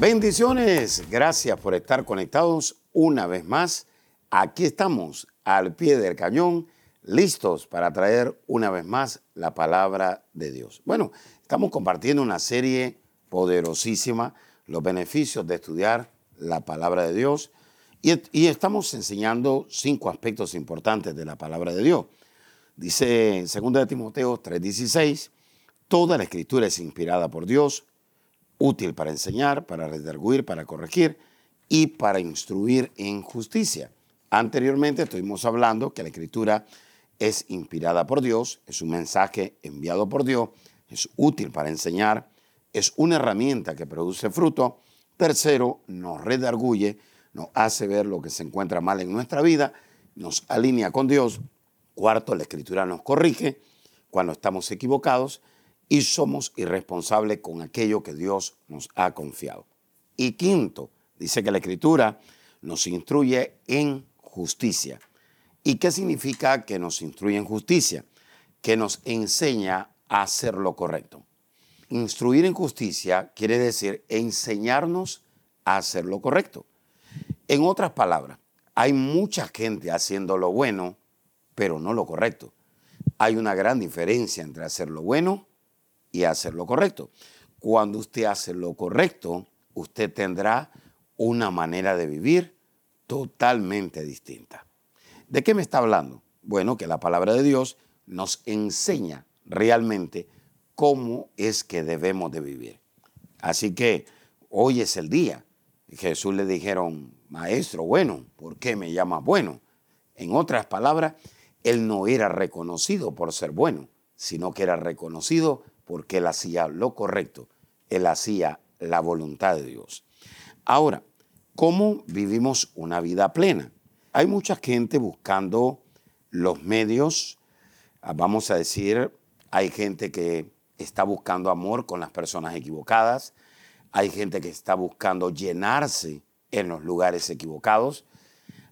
Bendiciones, gracias por estar conectados una vez más. Aquí estamos al pie del cañón, listos para traer una vez más la palabra de Dios. Bueno, estamos compartiendo una serie poderosísima, los beneficios de estudiar la palabra de Dios, y, estamos enseñando cinco aspectos importantes de la palabra de Dios. Dice 2 de Timoteo 3:16, toda la escritura es inspirada por Dios útil para enseñar, para redarguir, para corregir y para instruir en justicia. Anteriormente estuvimos hablando que la escritura es inspirada por Dios, es un mensaje enviado por Dios, es útil para enseñar, es una herramienta que produce fruto. Tercero, nos redarguye, nos hace ver lo que se encuentra mal en nuestra vida, nos alinea con Dios. Cuarto, la escritura nos corrige cuando estamos equivocados y somos irresponsables con aquello que Dios nos ha confiado. Y quinto, dice que la escritura nos instruye en justicia. ¿Y qué significa que nos instruye en justicia? Que nos enseña a hacer lo correcto. Instruir en justicia quiere decir enseñarnos a hacer lo correcto. En otras palabras, hay mucha gente haciendo lo bueno, pero no lo correcto. Hay una gran diferencia entre hacer lo bueno y hacer lo correcto. Cuando usted hace lo correcto, usted tendrá una manera de vivir totalmente distinta. ¿De qué me está hablando? Bueno, que la palabra de Dios nos enseña realmente cómo es que debemos de vivir. Así que hoy es el día. Jesús le dijeron, maestro, bueno, ¿por qué me llamas bueno? En otras palabras, él no era reconocido por ser bueno, sino que era reconocido porque él hacía lo correcto, él hacía la voluntad de Dios. Ahora, ¿cómo vivimos una vida plena? Hay mucha gente buscando los medios, ah, vamos a decir, hay gente que está buscando amor con las personas equivocadas, hay gente que está buscando llenarse en los lugares equivocados,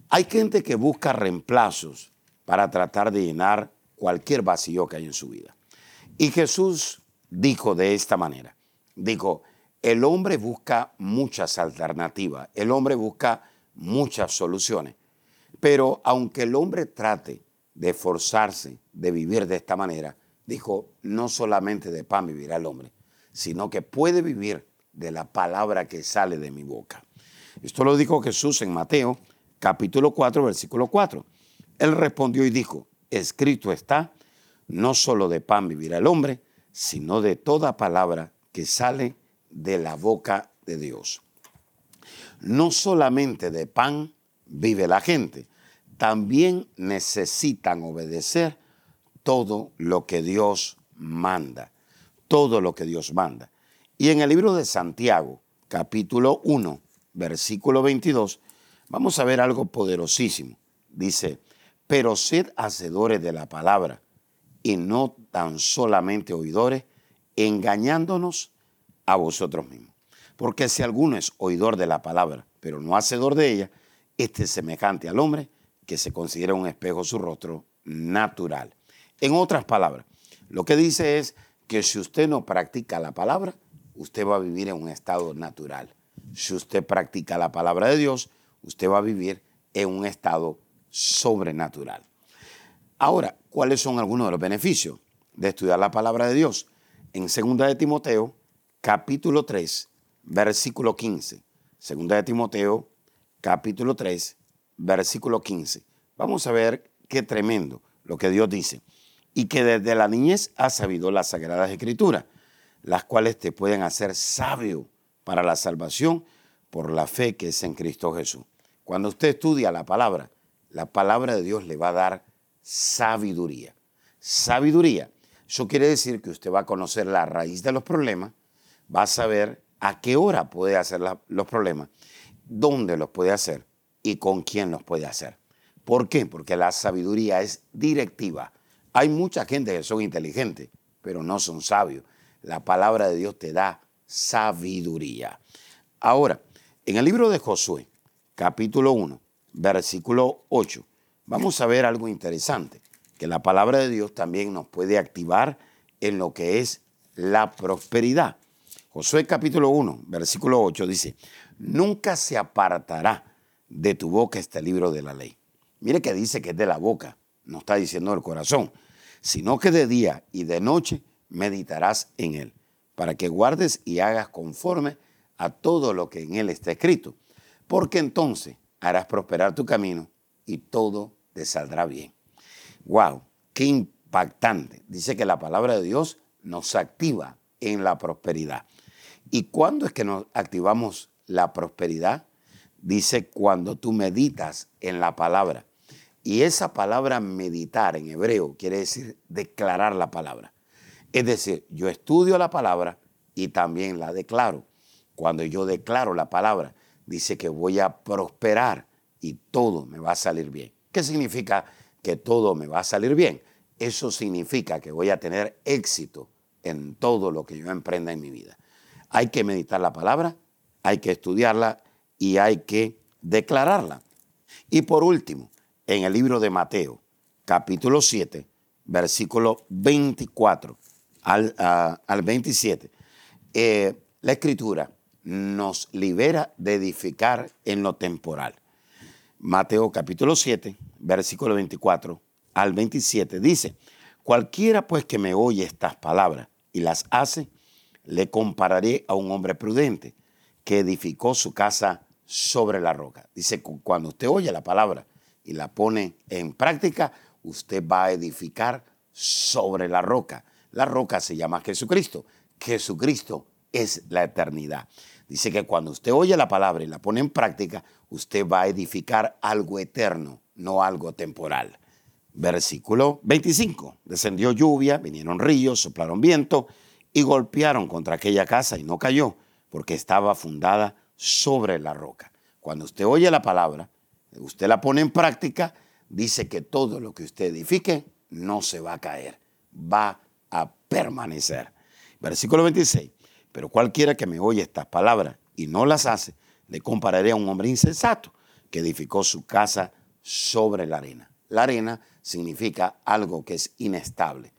hay gente que busca reemplazos para tratar de llenar cualquier vacío que hay en su vida. Y Jesús dijo de esta manera, dijo, el hombre busca muchas alternativas, el hombre busca muchas soluciones, pero aunque el hombre trate de forzarse de vivir de esta manera, dijo, no solamente de pan vivirá el hombre, sino que puede vivir de la palabra que sale de mi boca. Esto lo dijo Jesús en Mateo capítulo 4, versículo 4. Él respondió y dijo, escrito está, no solo de pan vivirá el hombre, sino de toda palabra que sale de la boca de Dios. No solamente de pan vive la gente, también necesitan obedecer todo lo que Dios manda, todo lo que Dios manda. Y en el libro de Santiago, capítulo 1, versículo 22, vamos a ver algo poderosísimo. Dice, pero sed hacedores de la palabra y no tan solamente oidores, engañándonos a vosotros mismos. Porque si alguno es oidor de la palabra, pero no hacedor de ella, este es semejante al hombre que se considera un espejo su rostro natural. En otras palabras, lo que dice es que si usted no practica la palabra, usted va a vivir en un estado natural. Si usted practica la palabra de Dios, usted va a vivir en un estado sobrenatural. Ahora, ¿cuáles son algunos de los beneficios de estudiar la palabra de Dios? En 2 de Timoteo, capítulo 3, versículo 15. 2 de Timoteo, capítulo 3, versículo 15. Vamos a ver qué tremendo lo que Dios dice. Y que desde la niñez has sabido las sagradas escrituras, las cuales te pueden hacer sabio para la salvación por la fe que es en Cristo Jesús. Cuando usted estudia la palabra, la palabra de Dios le va a dar sabiduría. Sabiduría. Eso quiere decir que usted va a conocer la raíz de los problemas, va a saber a qué hora puede hacer los problemas, dónde los puede hacer y con quién los puede hacer. ¿Por qué? Porque la sabiduría es directiva. Hay mucha gente que son inteligentes, pero no son sabios. La palabra de Dios te da sabiduría. Ahora, en el libro de Josué, capítulo 1, versículo 8, vamos a ver algo interesante, que la palabra de Dios también nos puede activar en lo que es la prosperidad. Josué capítulo 1, versículo 8 dice, nunca se apartará de tu boca este libro de la ley. Mire que dice que es de la boca, no está diciendo del corazón, sino que de día y de noche meditarás en él, para que guardes y hagas conforme a todo lo que en él está escrito, porque entonces harás prosperar tu camino y todo te saldrá bien. ¡Wow! ¡Qué impactante! Dice que la palabra de Dios nos activa en la prosperidad. ¿Y cuándo es que nos activamos la prosperidad? Dice cuando tú meditas en la palabra. Y esa palabra meditar en hebreo quiere decir declarar la palabra. Es decir, yo estudio la palabra y también la declaro. Cuando yo declaro la palabra, dice que voy a prosperar y todo me va a salir bien. ¿Qué significa que todo me va a salir bien? Eso significa que voy a tener éxito en todo lo que yo emprenda en mi vida. Hay que meditar la palabra, hay que estudiarla y hay que declararla. Y por último, en el libro de Mateo, capítulo 7, versículo 24 al, al 27, eh, la escritura nos libera de edificar en lo temporal. Mateo capítulo 7, versículo 24 al 27 dice, cualquiera pues que me oye estas palabras y las hace, le compararé a un hombre prudente que edificó su casa sobre la roca. Dice, cuando usted oye la palabra y la pone en práctica, usted va a edificar sobre la roca. La roca se llama Jesucristo. Jesucristo es la eternidad. Dice que cuando usted oye la palabra y la pone en práctica, usted va a edificar algo eterno, no algo temporal. Versículo 25. Descendió lluvia, vinieron ríos, soplaron viento y golpearon contra aquella casa y no cayó, porque estaba fundada sobre la roca. Cuando usted oye la palabra, usted la pone en práctica, dice que todo lo que usted edifique no se va a caer, va a permanecer. Versículo 26. Pero cualquiera que me oye estas palabras y no las hace, le compararé a un hombre insensato que edificó su casa sobre la arena. La arena significa algo que es inestable,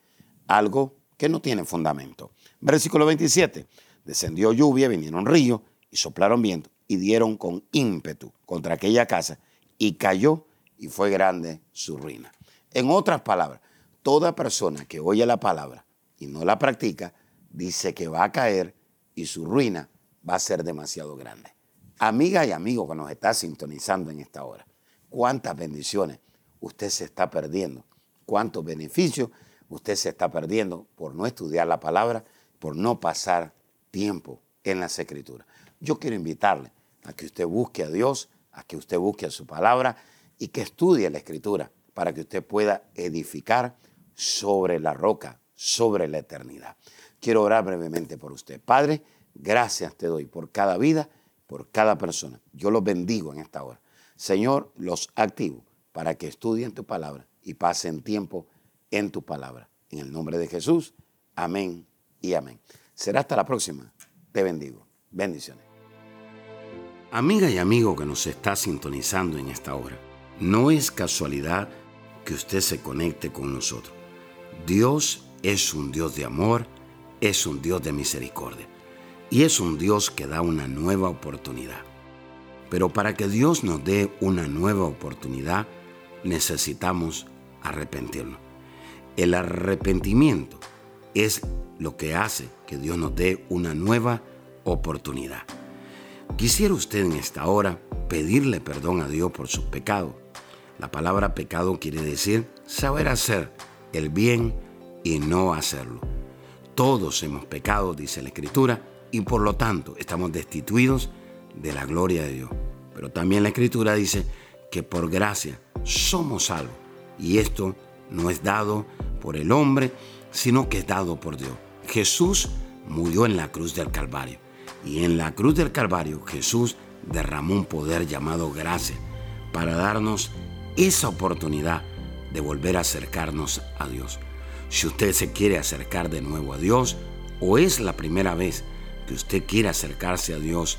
algo que no tiene fundamento. Versículo 27. Descendió lluvia, vinieron ríos y soplaron viento y dieron con ímpetu contra aquella casa y cayó y fue grande su ruina. En otras palabras, toda persona que oye la palabra y no la practica, dice que va a caer y su ruina va a ser demasiado grande. Amiga y amigo que nos está sintonizando en esta hora, cuántas bendiciones usted se está perdiendo, cuántos beneficios usted se está perdiendo por no estudiar la palabra, por no pasar tiempo en las escrituras. Yo quiero invitarle a que usted busque a Dios, a que usted busque a su palabra y que estudie la escritura para que usted pueda edificar sobre la roca, sobre la eternidad. Quiero orar brevemente por usted. Padre, gracias te doy por cada vida, por cada persona. Yo los bendigo en esta hora. Señor, los activo para que estudien tu palabra y pasen tiempo en tu palabra. En el nombre de Jesús, amén y amén. Será hasta la próxima. Te bendigo. Bendiciones. Amiga y amigo que nos está sintonizando en esta hora, no es casualidad que usted se conecte con nosotros. Dios es un Dios de amor, es un Dios de misericordia y es un Dios que da una nueva oportunidad. Pero para que Dios nos dé una nueva oportunidad, necesitamos arrepentirnos. El arrepentimiento es lo que hace que Dios nos dé una nueva oportunidad. Quisiera usted en esta hora pedirle perdón a Dios por sus pecados. La palabra pecado quiere decir saber hacer el bien y no hacerlo. Todos hemos pecado, dice la Escritura, y por lo tanto estamos destituidos de la gloria de Dios. Pero también la Escritura dice que por gracia somos salvos. Y esto no es dado por el hombre, sino que es dado por Dios. Jesús murió en la cruz del Calvario. Y en la cruz del Calvario Jesús derramó un poder llamado gracia para darnos esa oportunidad de volver a acercarnos a Dios. Si usted se quiere acercar de nuevo a Dios o es la primera vez que usted quiere acercarse a Dios,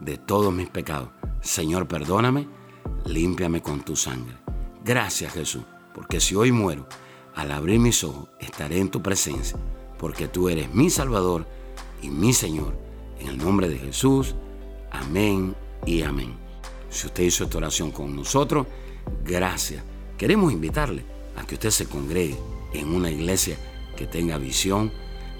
de todos mis pecados. Señor, perdóname, límpiame con tu sangre. Gracias Jesús, porque si hoy muero, al abrir mis ojos estaré en tu presencia, porque tú eres mi Salvador y mi Señor. En el nombre de Jesús, amén y amén. Si usted hizo esta oración con nosotros, gracias. Queremos invitarle a que usted se congregue en una iglesia que tenga visión,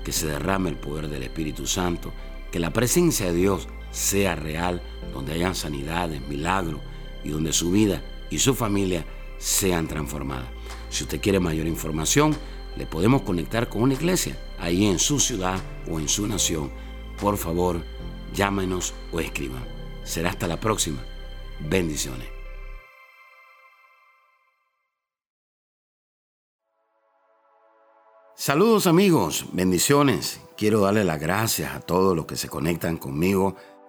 que se derrame el poder del Espíritu Santo, que la presencia de Dios sea real, donde hayan sanidades, milagros y donde su vida y su familia sean transformadas. Si usted quiere mayor información, le podemos conectar con una iglesia ahí en su ciudad o en su nación. Por favor, llámenos o escriban. Será hasta la próxima. Bendiciones. Saludos amigos, bendiciones. Quiero darle las gracias a todos los que se conectan conmigo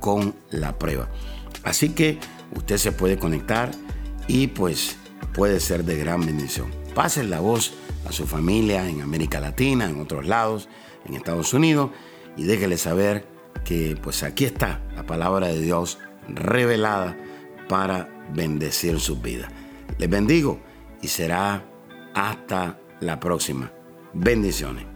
con la prueba. Así que usted se puede conectar y pues puede ser de gran bendición. Pasen la voz a su familia en América Latina, en otros lados, en Estados Unidos y déjele saber que pues aquí está la palabra de Dios revelada para bendecir sus vidas. Les bendigo y será hasta la próxima. Bendiciones.